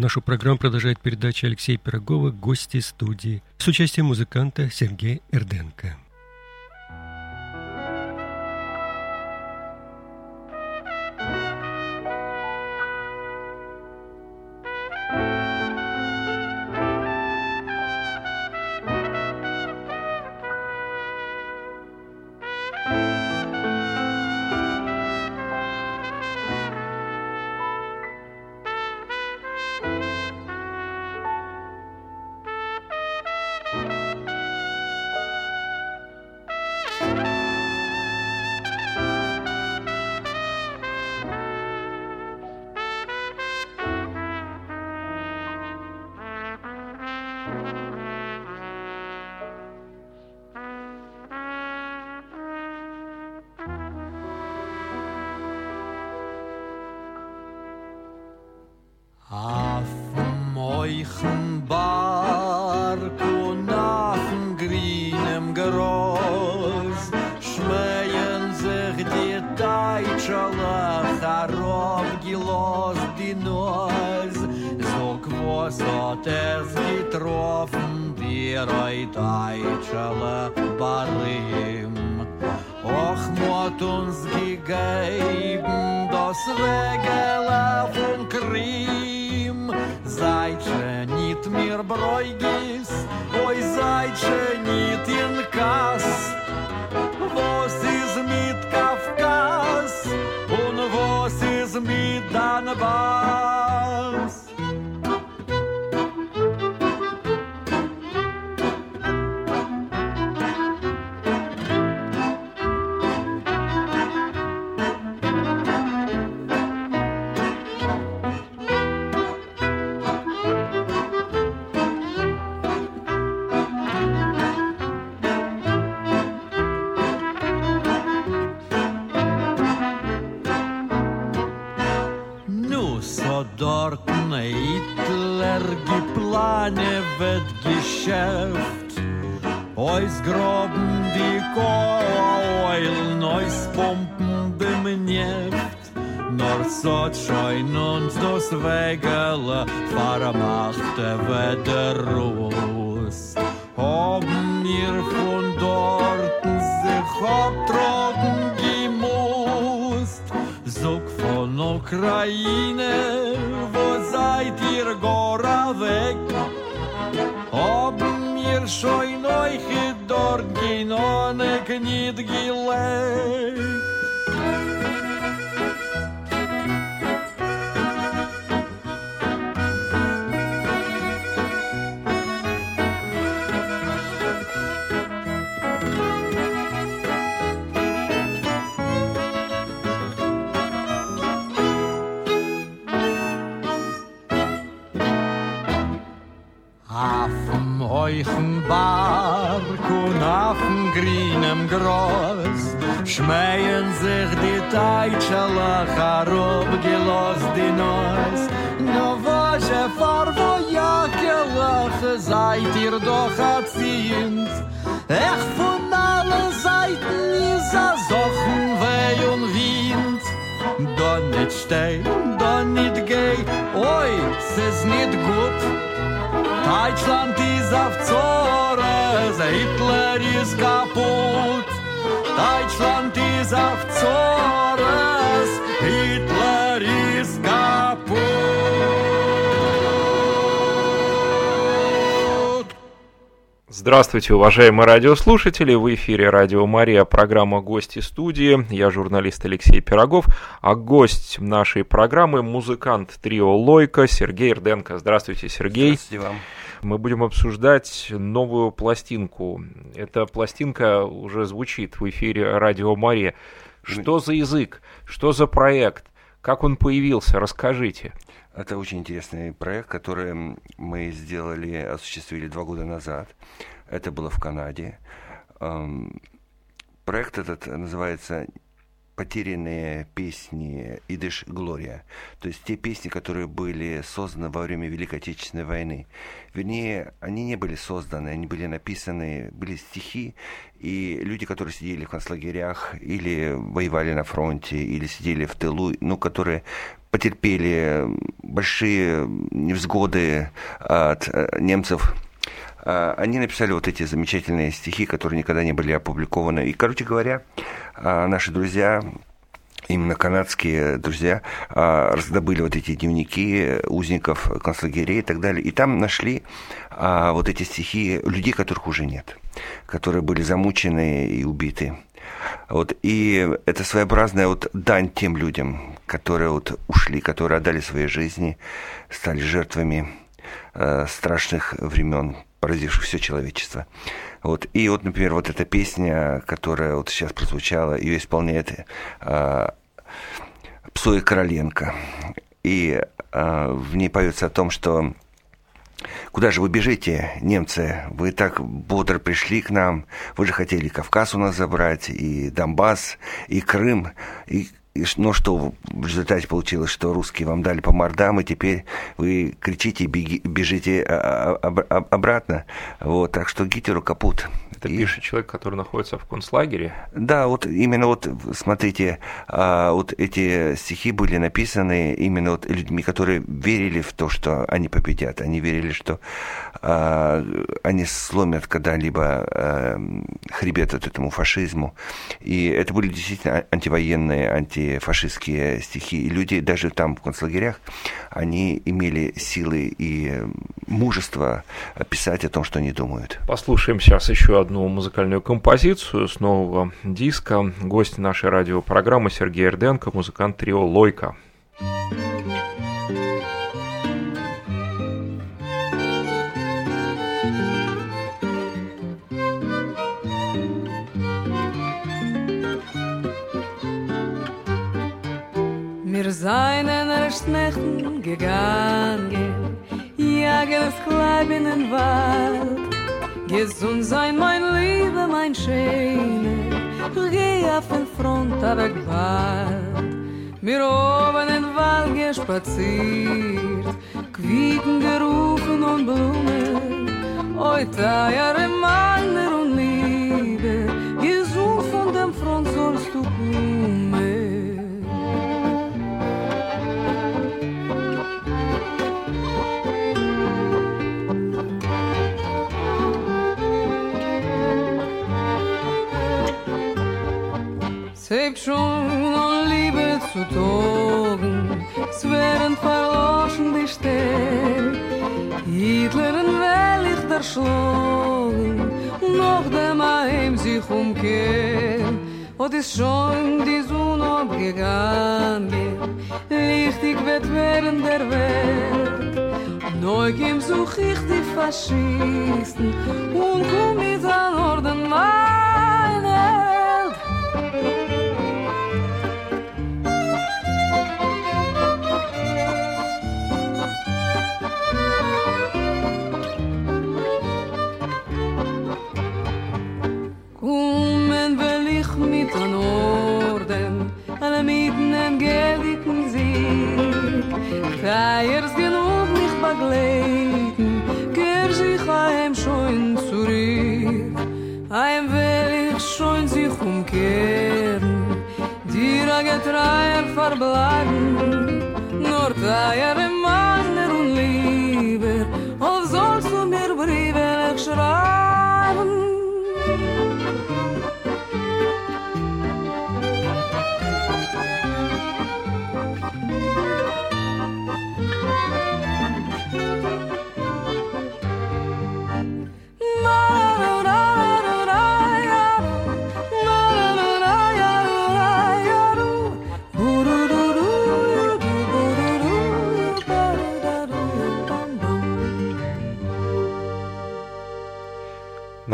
Нашу программу продолжает передача Алексея Пирогова «Гости студии» с участием музыканта Сергея Эрденко. broigis oi zaitshe nit in kas vos iz mit kafkas? Un vos iz mit danabas swego groß schmeien sich die teitschala harob gelos die nos no vaje far vo jakelach seit ihr doch hat sieht ech von allen seiten is a sochen wei und wind. Da nit stei da nit gei oi es is nit gut. Здравствуйте, уважаемые радиослушатели! В эфире Радио Мария, программа «Гости студии». Я журналист Алексей Пирогов, а гость нашей программы – музыкант трио «Лойка» Сергей Рденко. Здравствуйте, Сергей! Здравствуйте вам! Мы будем обсуждать новую пластинку. Эта пластинка уже звучит в эфире Радио Мария. Что за язык? Что за проект? Как он появился? Расскажите. Это очень интересный проект, который мы сделали, осуществили два года назад. Это было в Канаде. Проект этот называется потерянные песни «Идыш Глория». То есть те песни, которые были созданы во время Великой Отечественной войны. Вернее, они не были созданы, они были написаны, были стихи, и люди, которые сидели в концлагерях или воевали на фронте, или сидели в тылу, ну, которые потерпели большие невзгоды от э, немцев они написали вот эти замечательные стихи, которые никогда не были опубликованы. И, короче говоря, а, наши друзья именно канадские друзья а, раздобыли вот эти дневники узников концлагерей и так далее. И там нашли вот эти стихи людей, которых уже нет, которые были замучены и убиты. Вот, и это своеобразная вот дань тем людям, которые вот ушли, которые отдали свои жизни, стали жертвами э, страшных времен поразивших все человечество. Вот. И вот, например, вот эта песня, которая вот сейчас прозвучала, ее исполняет э, Псуя Короленко. И э, в ней поется о том, что Куда же вы бежите, немцы? Вы так бодро пришли к нам. Вы же хотели Кавказ у нас забрать, и Донбасс, и Крым. И и, ну что в результате получилось, что русские вам дали по мордам, и теперь вы кричите и беги, бежите а, а, об, об, обратно. Вот, так что Гитлеру капут. Это и... пишет человек, который находится в концлагере? Да, вот именно вот, смотрите, а, вот эти стихи были написаны именно вот людьми, которые верили в то, что они победят. Они верили, что а, они сломят когда-либо а, хребет от этому фашизму. И это были действительно антивоенные, антифашистские стихи. И люди даже там в концлагерях, они имели силы и мужество писать о том, что они думают. Послушаем сейчас еще одну музыкальную композицию с нового диска. Гость нашей радиопрограммы Сергей Эрденко, музыкант трио «Лойка». Wir seien erst Nächten gegangen, jagen das Kleib in den Wald. Gesund sein, mein Liebe, mein Schöne, geh auf den Front, aber bald. Mir oben in den Wald gespaziert, Quieten gerufen und Blumen, oi teiere meiner und Liebe, Schon an Liebe zu togen, es wären verloschen die Sterne. Hitleren will ich der schlagen, noch dem Heim sich umkehren. Und ist schon die Sonne abgegangen, lichtig wird während der Welt. Neugim such ich die Faschisten und komm mit an Orden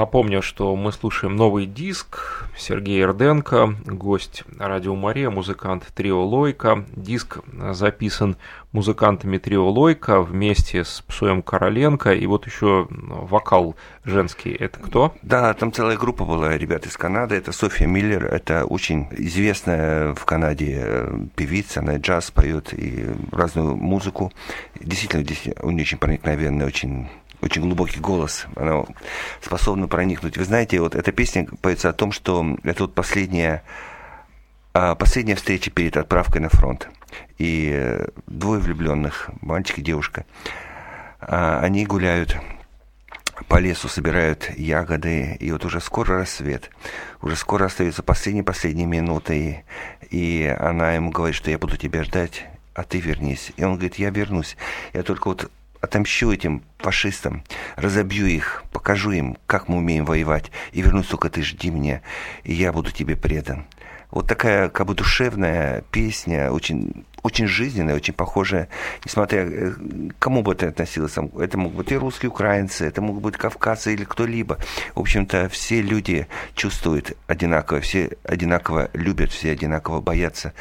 Напомню, что мы слушаем новый диск Сергея Эрденко, гость Радио Мария, музыкант Трио Лойка. Диск записан музыкантами Трио Лойка вместе с Псоем Короленко. И вот еще вокал женский. Это кто? Да, там целая группа была ребят из Канады. Это София Миллер. Это очень известная в Канаде э, певица. Она джаз поет и разную музыку. Действительно, у нее очень проникновенная, очень очень глубокий голос, она способна проникнуть. Вы знаете, вот эта песня поется о том, что это вот последняя, а, последняя встреча перед отправкой на фронт. и э, двое влюбленных, мальчик и девушка, а, они гуляют по лесу, собирают ягоды, и вот уже скоро рассвет, уже скоро остаются последние-последние минуты, и, и она ему говорит, что я буду тебя ждать, а ты вернись. И он говорит, я вернусь, я только вот отомщу этим фашистам, разобью их, покажу им, как мы умеем воевать, и вернусь только ты жди меня, и я буду тебе предан. Вот такая как бы душевная песня, очень, очень жизненная, очень похожая, несмотря э, кому бы это относилось. Это могут быть и русские, украинцы, это могут быть кавказцы или кто-либо. В общем-то, все люди чувствуют одинаково, все одинаково любят, все одинаково боятся.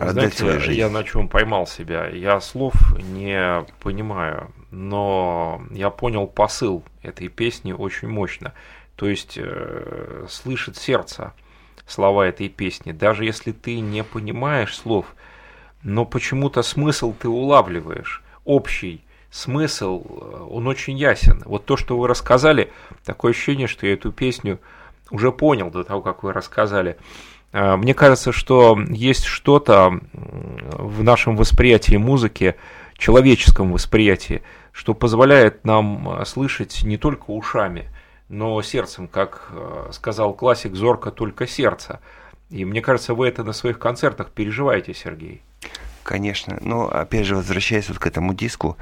Знаете, свою жизнь. я на чем поймал себя? Я слов не понимаю, но я понял посыл этой песни очень мощно. То есть э, слышит сердце слова этой песни, даже если ты не понимаешь слов, но почему-то смысл ты улавливаешь, общий смысл, э, он очень ясен. Вот то, что вы рассказали, такое ощущение, что я эту песню уже понял до того, как вы рассказали. Э, мне кажется, что есть что-то в нашем восприятии музыки, человеческом восприятии, что позволяет нам э, слышать не только ушами, но сердцем, как э, сказал классик, зорко только сердце. И мне кажется, вы это на своих концертах переживаете, Сергей. Конечно. Но опять же, возвращаясь вот к этому диску,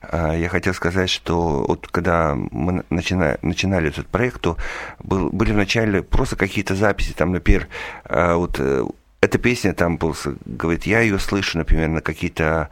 э, я хотел сказать, что вот когда мы начинали, начинали этот проект, то был, были вначале просто какие-то записи, там, например, э, вот эта песня там был, говорит, я ее слышу, например, на какие-то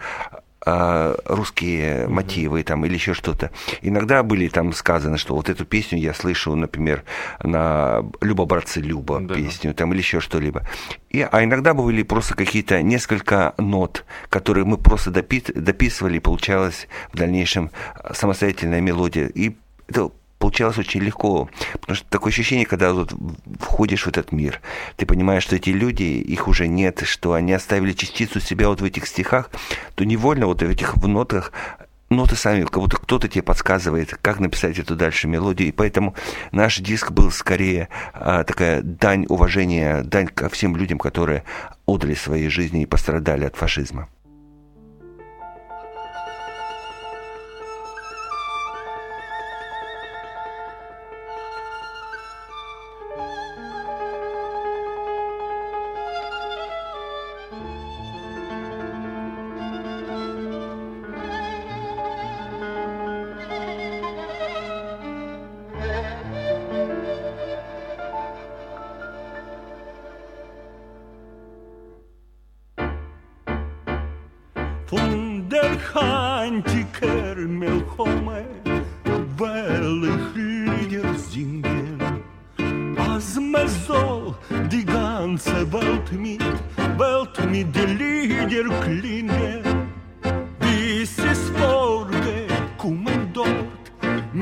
русские mm-hmm. мотивы там или еще что-то. Иногда были там сказано, что вот эту песню я слышу, например, на Люба братцы Люба да. песню там или еще что-либо. И, а иногда были просто какие-то несколько нот, которые мы просто допи- дописывали, и получалась в дальнейшем самостоятельная мелодия. И это получалось очень легко. Потому что такое ощущение, когда вот входишь в этот мир, ты понимаешь, что эти люди, их уже нет, что они оставили частицу себя вот в этих стихах, то невольно вот в этих в нотах ноты сами, как будто кто-то тебе подсказывает, как написать эту дальше мелодию. И поэтому наш диск был скорее а, такая дань уважения, дань ко всем людям, которые отдали свои жизни и пострадали от фашизма.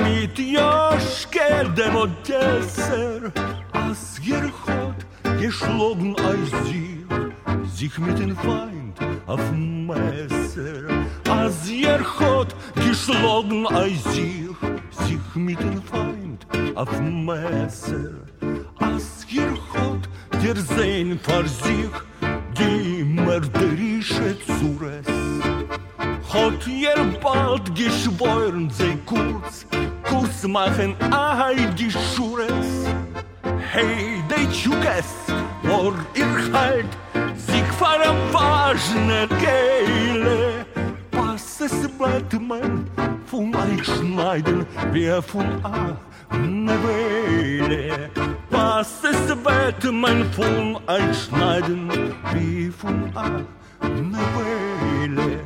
mit yosh kel dem odesser. As Hot geschlagen als sie sich mit den feind auf messer. As Hot geschlagen als sie sich mit den feind auf messer. As Hot der sein vor sich die mörderische zures. hat ihr bald geschworen, sei kurz, kurz machen all die Schures. Hey, die Tschukes, vor ihr halt, sich fahren ważne Keile. Was es bleibt, man, von euch schneiden, wer von A ne Weile. Was es bleibt, man, von euch schneiden, wie von A ne Weile.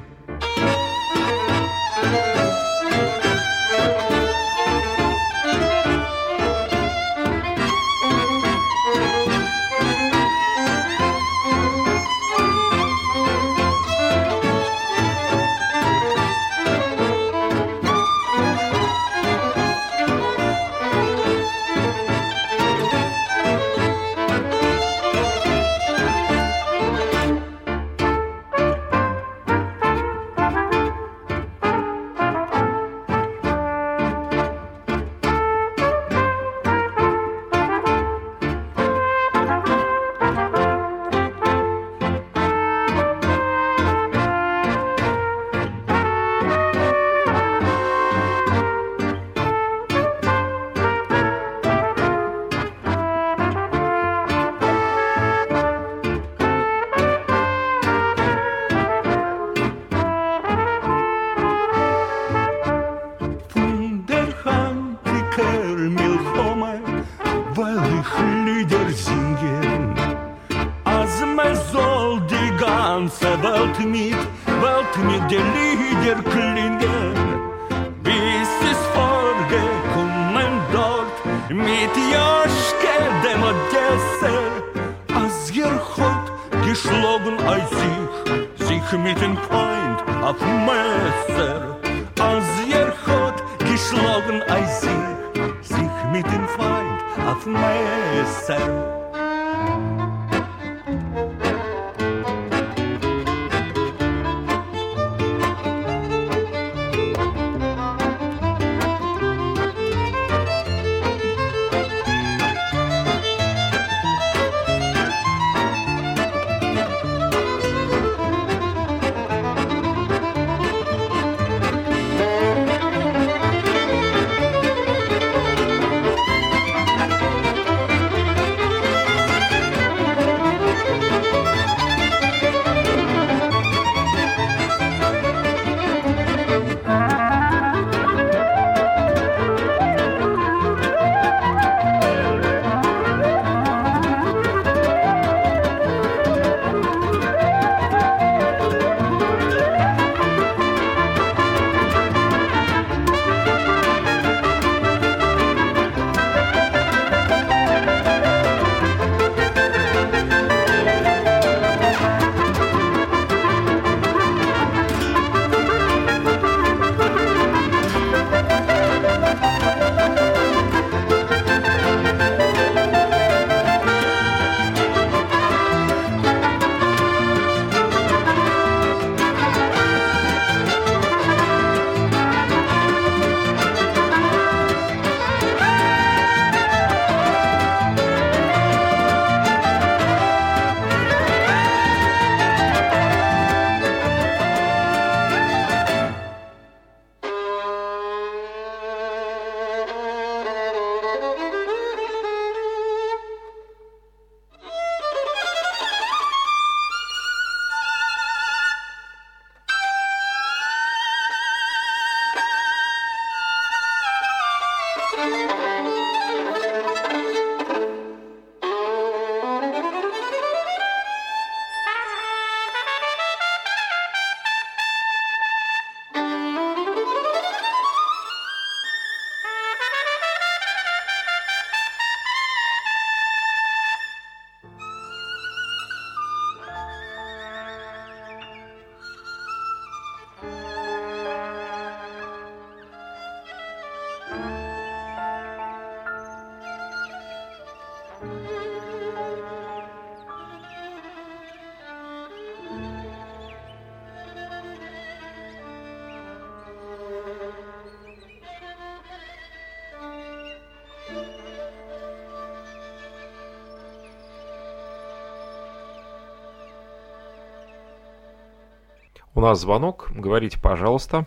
У нас звонок. Говорите, пожалуйста.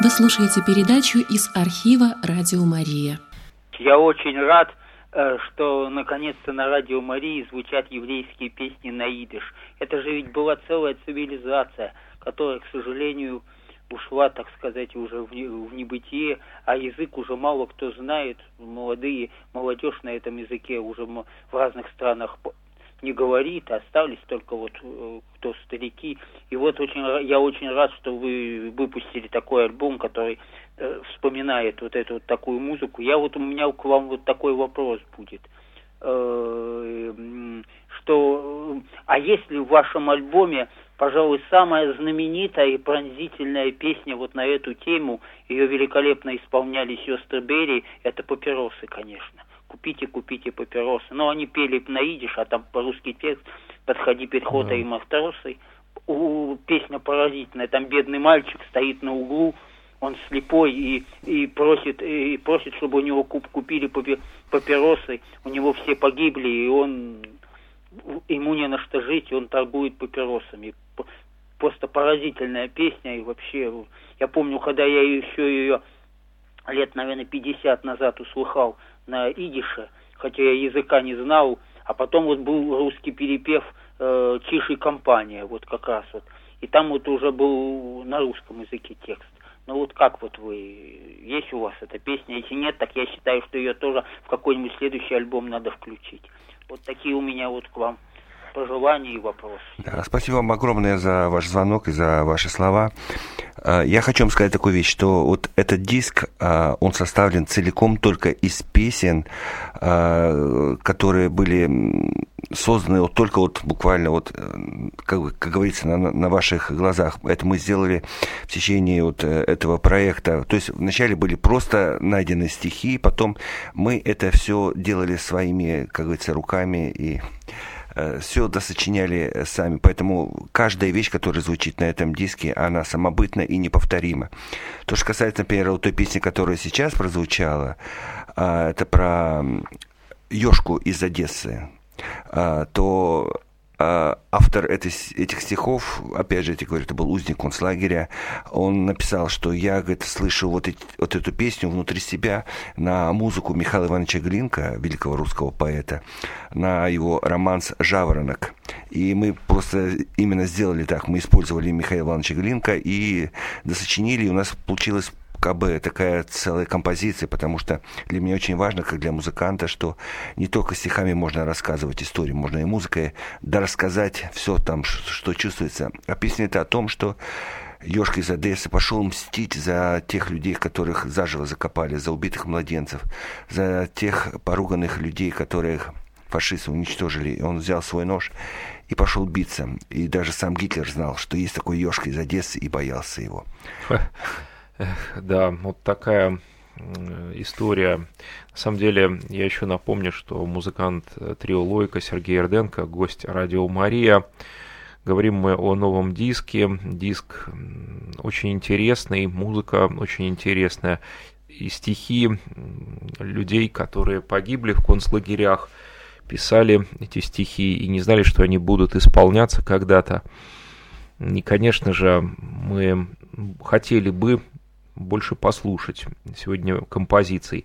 Вы слушаете передачу из архива «Радио Мария». Я очень рад, э, что наконец-то на радио Марии звучат еврейские песни на идиш. Это же ведь была целая цивилизация, которая, к сожалению, ушла, так сказать, уже в, в небытие, а язык уже мало кто знает, молодые, молодежь на этом языке уже в разных странах не говорит, остались только вот э, кто старики. И вот очень, я очень рад, что вы выпустили такой альбом, который э, вспоминает вот эту вот такую музыку. Я вот у меня к вам вот такой вопрос будет. Э, что, а если в вашем альбоме, пожалуй, самая знаменитая и пронзительная песня вот на эту тему, ее великолепно исполняли сестры Берри, это «Папиросы», конечно купите, купите папиросы. Но они пели на идиш, а там по-русски текст «Подходи пехота и матросы». У, песня поразительная, там бедный мальчик стоит на углу, он слепой и, и просит, и просит, чтобы у него куп, купили папиросы, у него все погибли, и он ему не на что жить, и он торгует папиросами. Просто поразительная песня, и вообще, я помню, когда я еще ее лет, наверное, 50 назад услыхал, на идише, хотя я языка не знал, а потом вот был русский перепев э, «Тише компания», вот как раз вот. И там вот уже был на русском языке текст. Ну вот как вот вы, есть у вас эта песня? Если нет, так я считаю, что ее тоже в какой-нибудь следующий альбом надо включить. Вот такие у меня вот к вам пожелания и вопросы. Да, спасибо вам огромное за ваш звонок и за ваши слова. А, я хочу вам сказать такую вещь, что вот этот диск, а, он составлен целиком только из песен, а, которые были созданы вот только вот буквально вот, э, как, как говорится, на, на ваших глазах. Это мы сделали в течение вот э, этого проекта. То есть вначале были просто найдены стихи, потом мы это все делали своими, как говорится, руками и Э, все досочиняли сами. Поэтому каждая вещь, которая звучит на этом диске, она самобытна и неповторима. То, что касается, например, вот той песни, которая сейчас прозвучала, а, это про Ёшку из Одессы, а, то а, автор этих стихов, опять же, я говорю, это был узник концлагеря, он написал, что я, говорит, слышу вот, эти, вот эту песню внутри себя на музыку Михаила Ивановича Глинка, великого русского поэта, на его романс «Жаворонок». И мы просто именно сделали так. Мы использовали Михаила Ивановича Глинка и досочинили, и у нас получилось бы такая целая композиция, потому что для меня очень важно, как для музыканта, что не только стихами можно рассказывать историю, можно и музыкой да рассказать все там, что чувствуется. А песня это о том, что Ёшка из Одессы пошел мстить за тех людей, которых заживо закопали, за убитых младенцев, за тех поруганных людей, которых фашисты уничтожили. И он взял свой нож и пошел биться. И даже сам Гитлер знал, что есть такой Ёшка из Одессы и боялся его. Да, вот такая история. На самом деле, я еще напомню, что музыкант э, трио Лойка Сергей Эрденко, гость радио Мария. Говорим мы о новом диске. Диск очень интересный, музыка очень интересная. И стихи людей, которые погибли в концлагерях, писали эти стихи и не знали, что они будут исполняться когда-то. И, конечно же, мы хотели бы больше послушать сегодня композиций.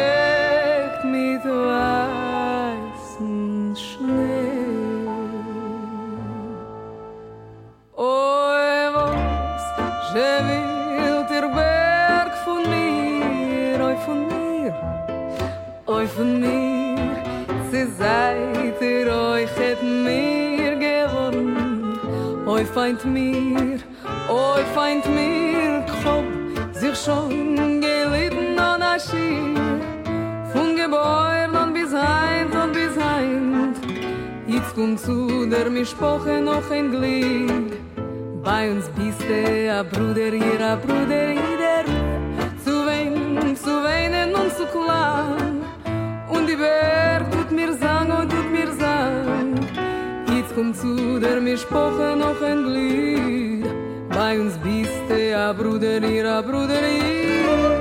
feind mir, oi feind mir, hob sich schon gelitten an a Schier, von Gebäuer dann bis heim, dann bis heim, jetzt kommt zu der Mischpoche noch ein Glied, bei uns bist du a Bruder, ihr a Bruder, jeder, zu weinen, zu weinen und zu klagen, und die Berg tut mir und tut mir sang, Jetzt kommt zu der Mischpoche noch ein Glied. Bei uns bist du ja Bruder, ihr Bruder, ihr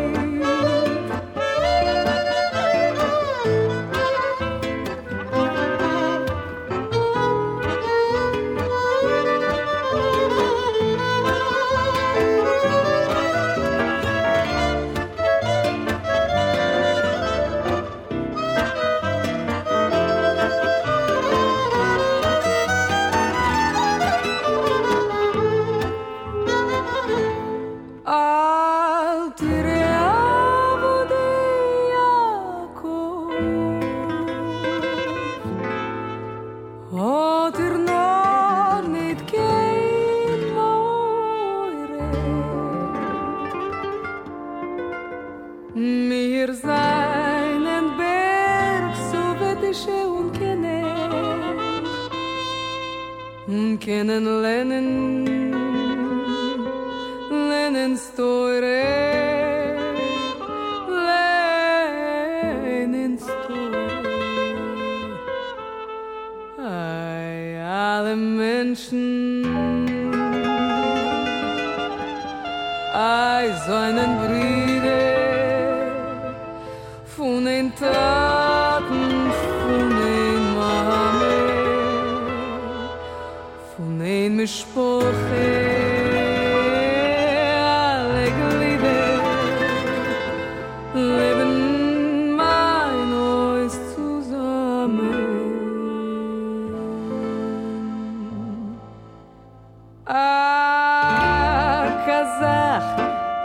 А казах,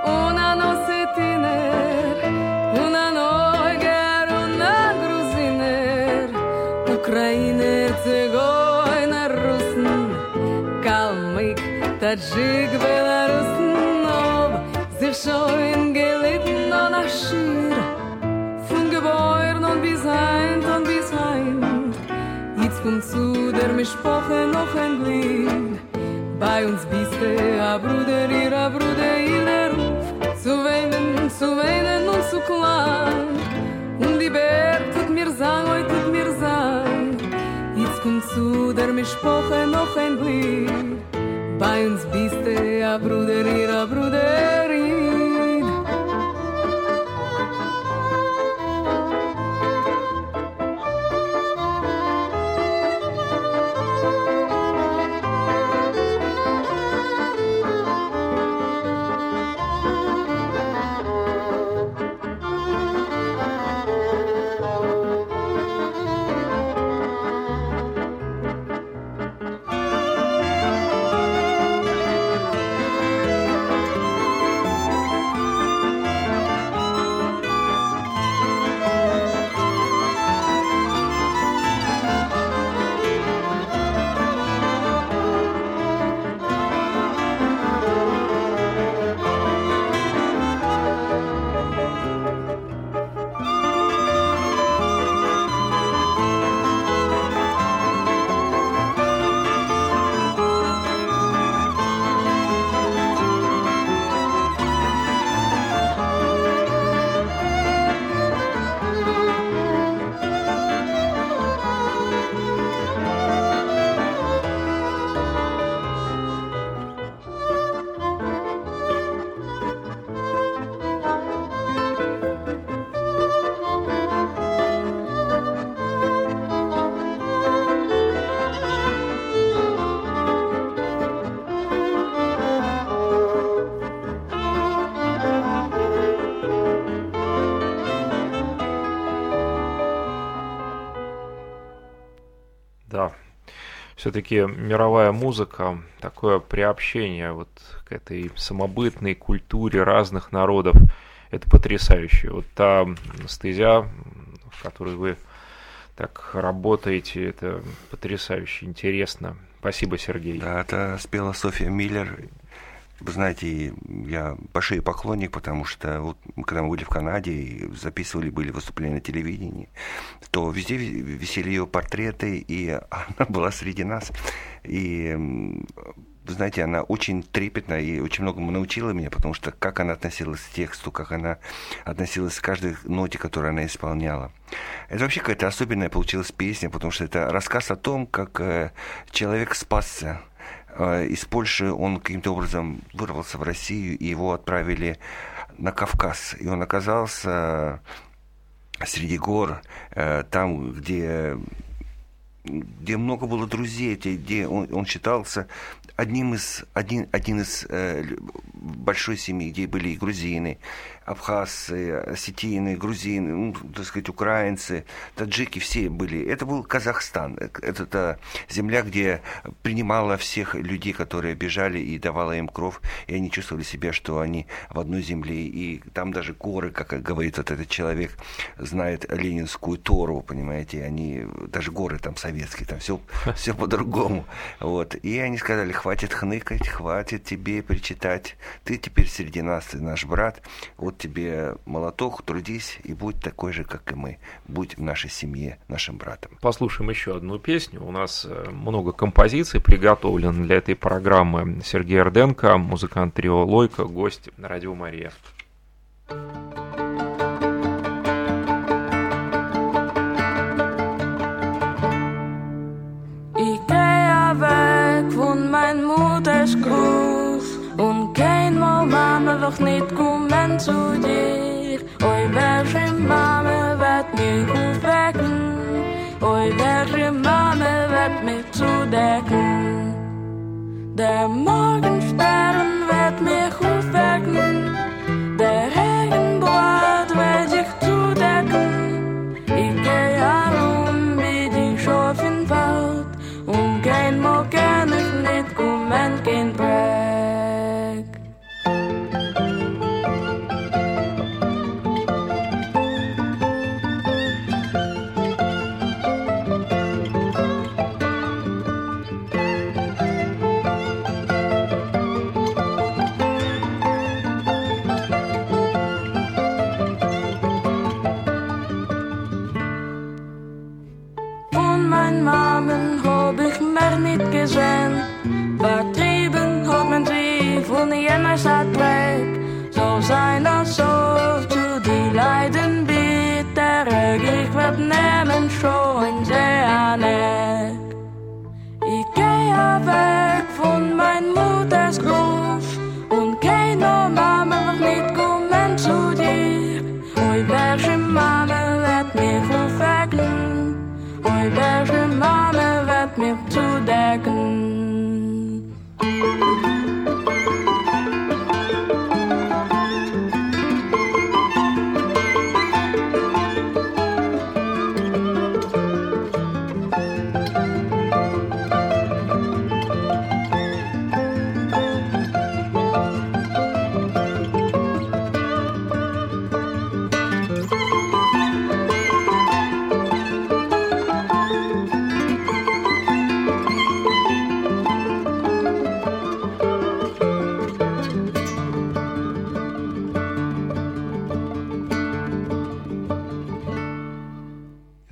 una no se tiner, una noger, una gruziner, украинер, цигойнер, русн, калмык, таджик, белорус, ноб, зевшоин gelitten но нашир, фун geboren und bis heint und bis heint, jetzt kommt zu der Mischpoche noch ein Glied. Bei uns bist du a Bruder, ihr a Bruder, ihr der Ruf. Zu weinen, zu weinen und zu klagen. Und die Berg tut mir sang, oi tut mir sang Jetzt kommt zu der Mischpoche noch ein Glied Bei uns bist du a Bruder, ihr a Bruder, Все-таки мировая музыка, такое приобщение вот к этой самобытной культуре разных народов, это потрясающе. Вот та стезя, в которой вы так работаете, это потрясающе интересно. Спасибо, Сергей. Да, это спела Софья Миллер. Вы знаете, я шее поклонник, потому что вот когда мы были в Канаде и записывали, были выступления на телевидении, то везде ви- висели ее портреты, и она была среди нас. И вы знаете, она очень трепетна и очень многому научила меня, потому что как она относилась к тексту, как она относилась к каждой ноте, которую она исполняла. Это вообще какая-то особенная получилась песня, потому что это рассказ о том, как э, человек спасся из Польши, он каким-то образом вырвался в Россию, и его отправили на Кавказ. И он оказался среди гор, э, там, где где много было друзей, где- он, он считался одним из, один, один из э, большой семьи, где были и грузины, абхазцы, осетины, грузины, ну, так сказать, украинцы, таджики, все были. Это был Казахстан. Это та земля, где принимала всех людей, которые бежали и давала им кровь, и они чувствовали себя, что они в одной земле. И там даже горы, как говорит вот этот человек, знает ленинскую Тору, понимаете, они, даже горы там советские там все, все по-другому. Вот. И они сказали, хватит хныкать, хватит тебе причитать. Ты теперь среди нас, ты наш брат. Вот тебе молоток, трудись и будь такой же, как и мы. Будь в нашей семье нашим братом. Послушаем еще одну песню. У нас э, много композиций приготовлено для этой программы. Сергей Орденко, музыкант трио Лойка, гость на радио Мария. mein Doch nicht kommen zu dir. Oi, welche Mama wird mich aufwecken? Oi, welche Mama wird mich zudecken? Der Morgenstern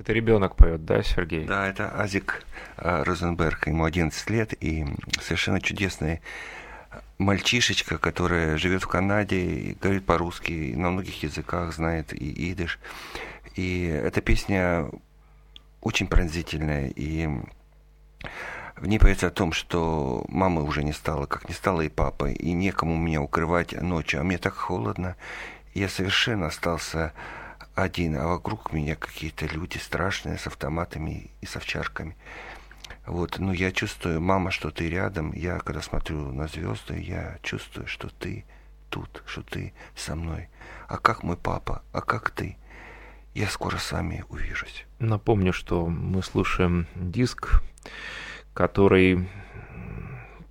Это ребенок поет, да, Сергей? Да, это Азик э, Розенберг, ему 11 лет, и совершенно чудесный мальчишечка, который живет в Канаде, говорит по-русски, на многих языках знает и идыш. И эта песня очень пронзительная, и в ней поется о том, что мамы уже не стало, как не стало и папы, и некому меня укрывать ночью, а мне так холодно. Я совершенно остался один, а вокруг меня какие-то люди страшные с автоматами и с овчарками. Вот, ну я чувствую, мама, что ты рядом. Я, когда смотрю на звезды, я чувствую, что ты тут, что ты со мной. А как мой папа? А как ты? Я скоро с вами увижусь. Напомню, что мы слушаем диск, который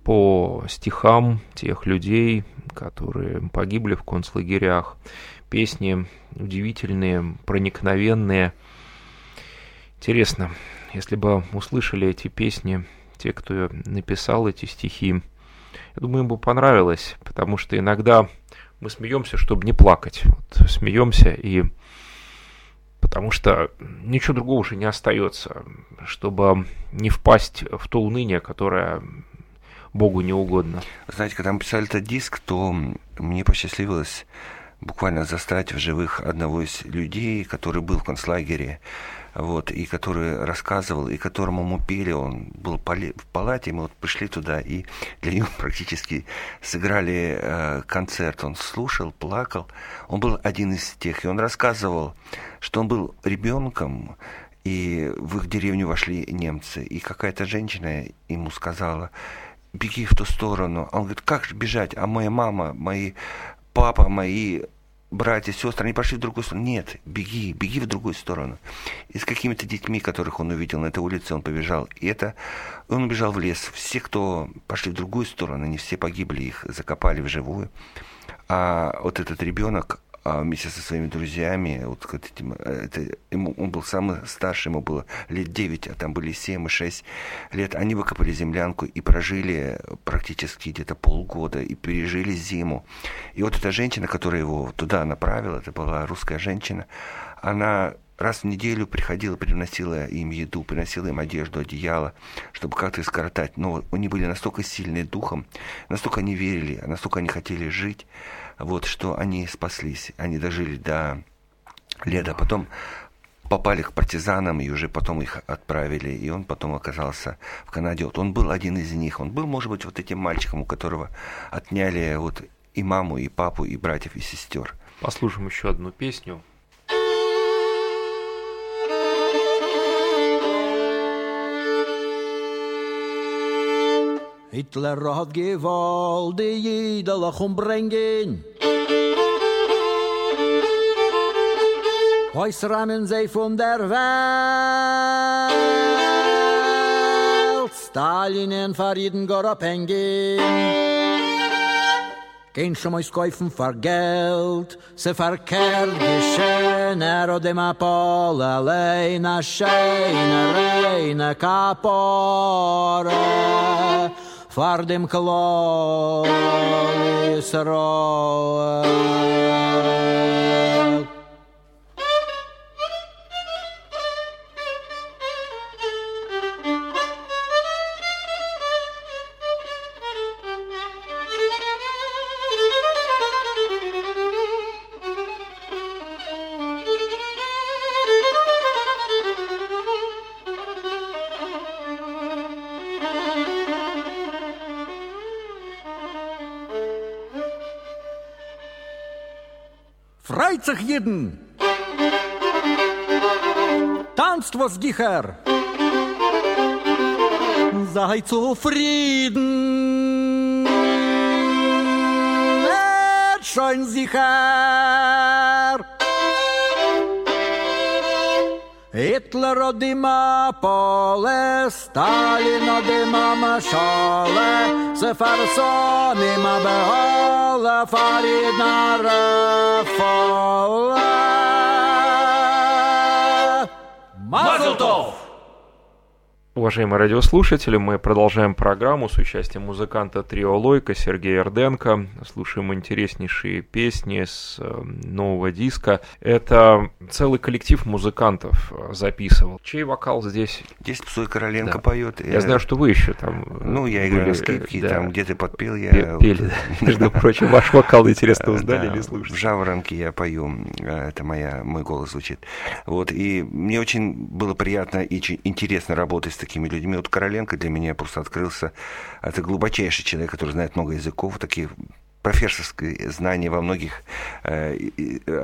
по стихам тех людей, которые погибли в концлагерях, песни удивительные, проникновенные. Интересно, если бы услышали эти песни, те, кто написал эти стихи, я думаю, им бы понравилось, потому что иногда мы смеемся, чтобы не плакать. Вот, смеемся и потому что ничего другого уже не остается, чтобы не впасть в то уныние, которое Богу не угодно. Знаете, когда мы писали этот диск, то мне посчастливилось буквально застать в живых одного из людей, который был в концлагере, вот, и который рассказывал, и которому мы пели, он был в палате, мы вот пришли туда, и для него практически сыграли э, концерт. Он слушал, плакал, он был один из тех, и он рассказывал, что он был ребенком, и в их деревню вошли немцы, и какая-то женщина ему сказала, беги в ту сторону. Он говорит, как же бежать? А моя мама, мои папа, мои братья, сестры, они пошли в другую сторону. Нет, беги, беги в другую сторону. И с какими-то детьми, которых он увидел на этой улице, он побежал. И это, он убежал в лес. Все, кто пошли в другую сторону, они все погибли, их закопали в живую. А вот этот ребенок вместе со своими друзьями, вот этим, это, ему, он был самый старший, ему было лет 9, а там были 7 и 6 лет. Они выкопали землянку и прожили практически где-то полгода и пережили зиму. И вот эта женщина, которая его туда направила, это была русская женщина, она раз в неделю приходила, приносила им еду, приносила им одежду, одеяло, чтобы как-то скоротать. Но они были настолько сильны духом, настолько они верили, настолько они хотели жить, вот, что они спаслись. Они дожили до лета. Потом попали к партизанам, и уже потом их отправили, и он потом оказался в Канаде. Вот он был один из них. Он был, может быть, вот этим мальчиком, у которого отняли вот и маму, и папу, и братьев, и сестер. Послушаем еще одну песню. Hitler had gewollt die Jidelach umbringen. Heus rammen sie von der Welt. Stalin en Fariden går op pengen. Geen som ois kaufen for geld, se verkehrt geschehen, er og dem apol alleine, scheine, reine kapore, for dem klol sich jeden. Tanzt was gicher. Sei zufrieden. Wird schon sicher. Hitler und die Mapoles. Daljina de mama shole, se farso mi mabe farsonima behole, faridna refole. Mazel tov! Уважаемые радиослушатели, мы продолжаем программу с участием музыканта Трио Лойка Сергея Эрденко. Слушаем интереснейшие песни с э, нового диска. Это целый коллектив музыкантов э, записывал. Чей вокал здесь? Здесь Псой Короленко Да. поет. Я знаю, что вы еще там... э, Ну, я играю были, на скрипке, да, там где-то подпел я. пе- Пели. Между прочим, ваш вокал интересно узнали или В слушали? жаворонке я пою, э, это моя, мой голос звучит. Вот, и мне очень было приятно и интересно работать с такими людьми. Вот Короленко для меня просто открылся. Это глубочайший человек, который знает много языков, такие профессорское знание во многих, э,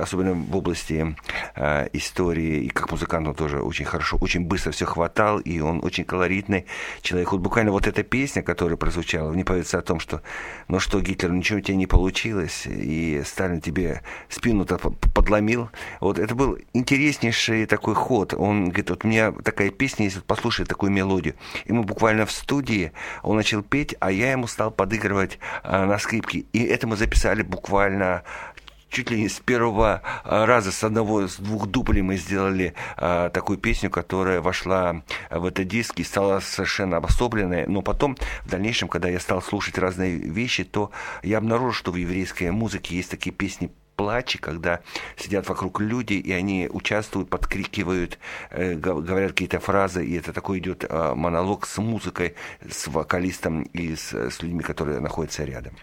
особенно в области э, истории, и как музыкант он тоже очень хорошо, очень быстро все хватал, и он очень колоритный человек. Вот буквально вот эта песня, которая прозвучала, не поется о том, что, ну что, Гитлер, ничего у тебя не получилось, и Сталин тебе спину-то по- подломил. Вот это был интереснейший такой ход. Он говорит, вот у меня такая песня есть, вот послушай такую мелодию. И мы буквально в студии, он начал петь, а я ему стал подыгрывать а, на скрипке. И это мы записали буквально чуть ли не с первого а, раза, с одного, с двух дублей мы сделали а, такую песню, которая вошла в этот диск и стала совершенно обособленной. Но потом, в дальнейшем, когда я стал слушать разные вещи, то я обнаружил, что в еврейской музыке есть такие песни плачи, когда сидят вокруг люди, и они участвуют, подкрикивают, э, гов- говорят какие-то фразы, и это такой идет э, монолог с музыкой, с вокалистом и с, с людьми, которые находятся рядом.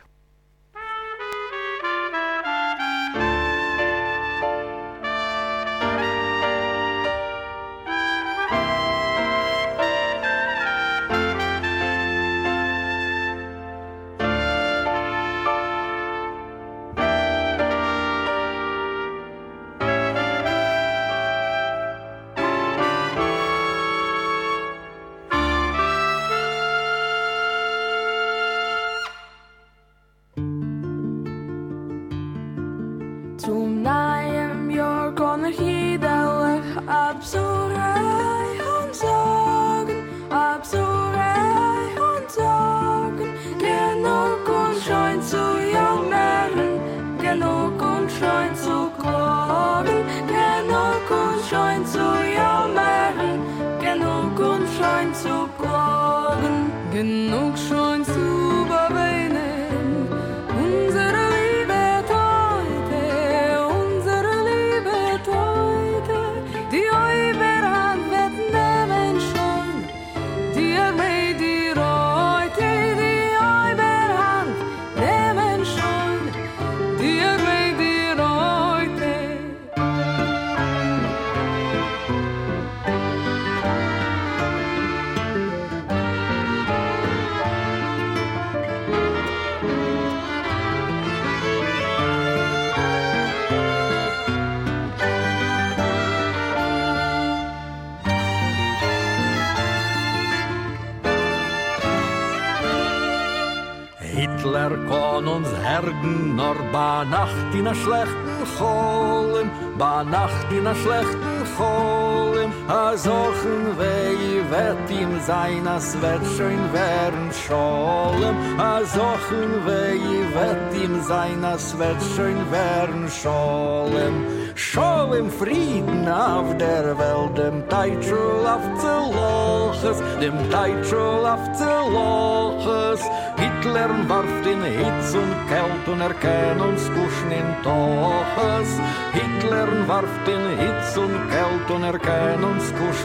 kon uns hergen nor ba nacht in a schlechten holen ba nacht in a schlechten holen a sochen wei wet im sein as wet schön wern scholen a sochen wei wet im sein as wet schön wern scholm im frieden auf der welt dem teitschul auf zu loches dem teitschul auf zu loches Hitler warf den Hitz und Kält und er uns kuschen in Toches. Hitler warf den Hitz und Kält und er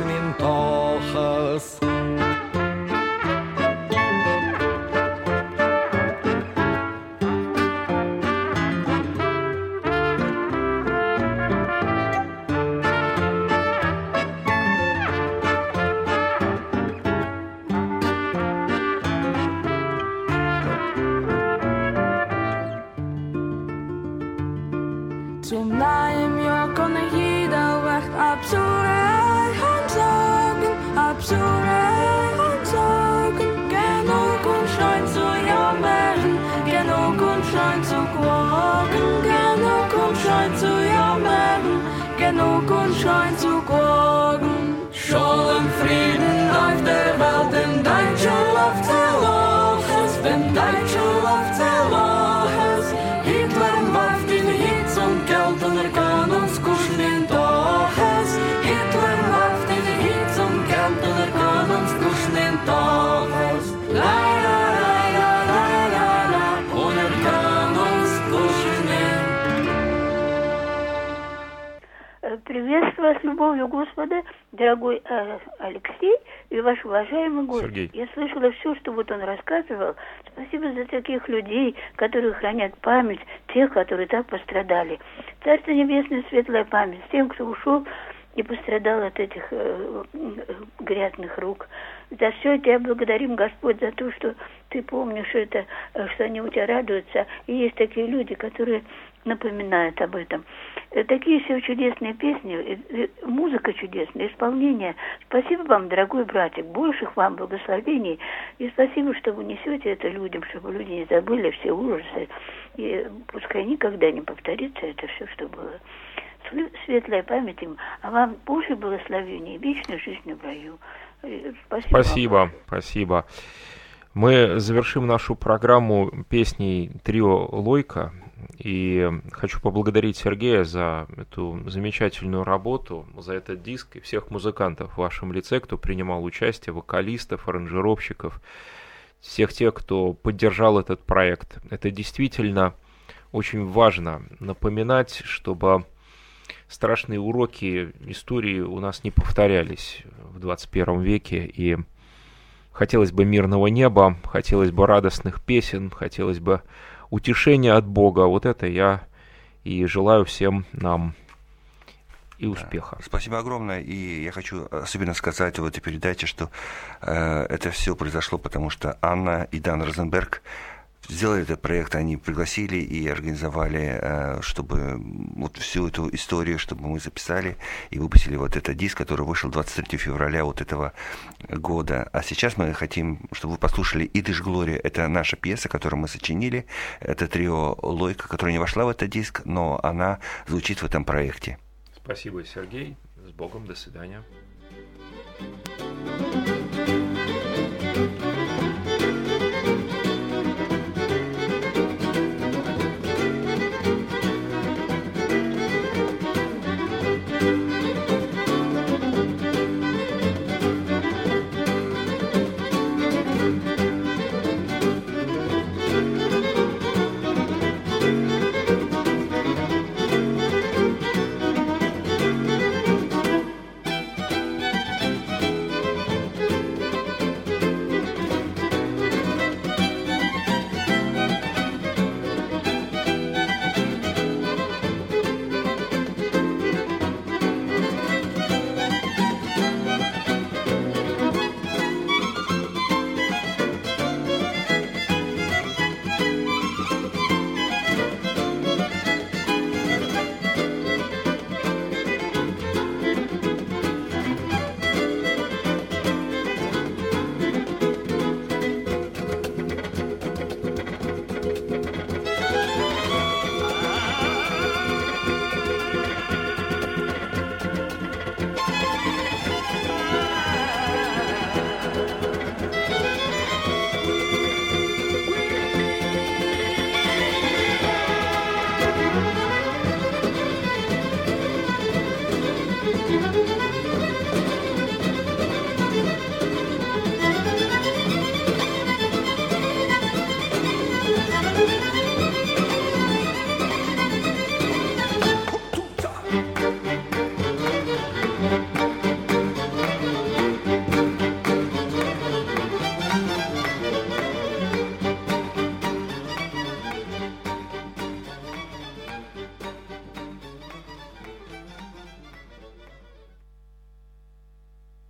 in Toches. Er er er Э, Приветствую вас любовью Господа, дорогой э, Алексей и ваш уважаемый гость. Сергей. Я слышала все, что вот он рассказывал. Спасибо за таких людей, которые хранят память тех, которые так пострадали. Царство Небесное, светлая память тем, кто ушел и пострадал от этих э, э, грязных рук. За все тебя благодарим, Господь, за то, что ты помнишь это, э, что они у тебя радуются. И есть такие люди, которые напоминают об этом. Э, Такие все чудесные песни, э, э, музыка чудесная, исполнение. Спасибо вам, дорогой братик, больших вам благословений. И спасибо, что вы несете это людям, чтобы люди не забыли все ужасы. И пускай никогда не повторится это все, что было. Светлая память им, а вам Божье благословение, и вечную жизнь в раю. Э, Спасибо. вам. Спасибо, спасибо. Мы завершим нашу программу песней трио «Лойка». И хочу поблагодарить Сергея за эту замечательную работу, за этот диск и всех музыкантов в вашем лице, кто принимал участие, вокалистов, аранжировщиков, всех тех, кто поддержал этот проект. Это действительно очень важно напоминать, чтобы страшные уроки истории у нас не повторялись в 21 веке. И хотелось бы мирного неба, хотелось бы радостных песен, хотелось бы утешения от Бога. Вот это я и желаю всем нам и успеха. Спасибо огромное. И я хочу особенно сказать в этой передаче, что э, это все произошло, потому что Анна и Дан Розенберг сделали этот проект, они пригласили и организовали, э, чтобы вот всю эту историю, чтобы мы записали и выпустили вот этот диск, который вышел 23 февраля вот этого года. А сейчас мы хотим, чтобы вы послушали «Идыш Глория». Это наша пьеса, которую мы сочинили. Это трио «Лойка», которая не вошла в этот диск, но она звучит в этом проекте. Спасибо, Сергей. С Богом. До свидания. Thank